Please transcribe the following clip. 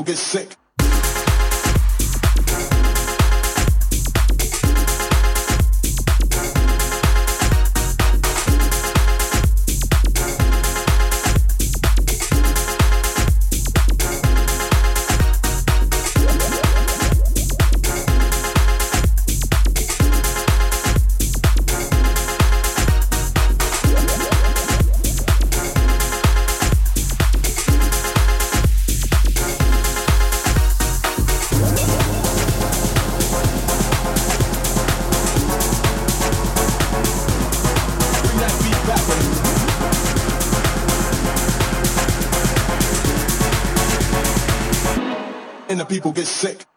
people get sick. People get sick.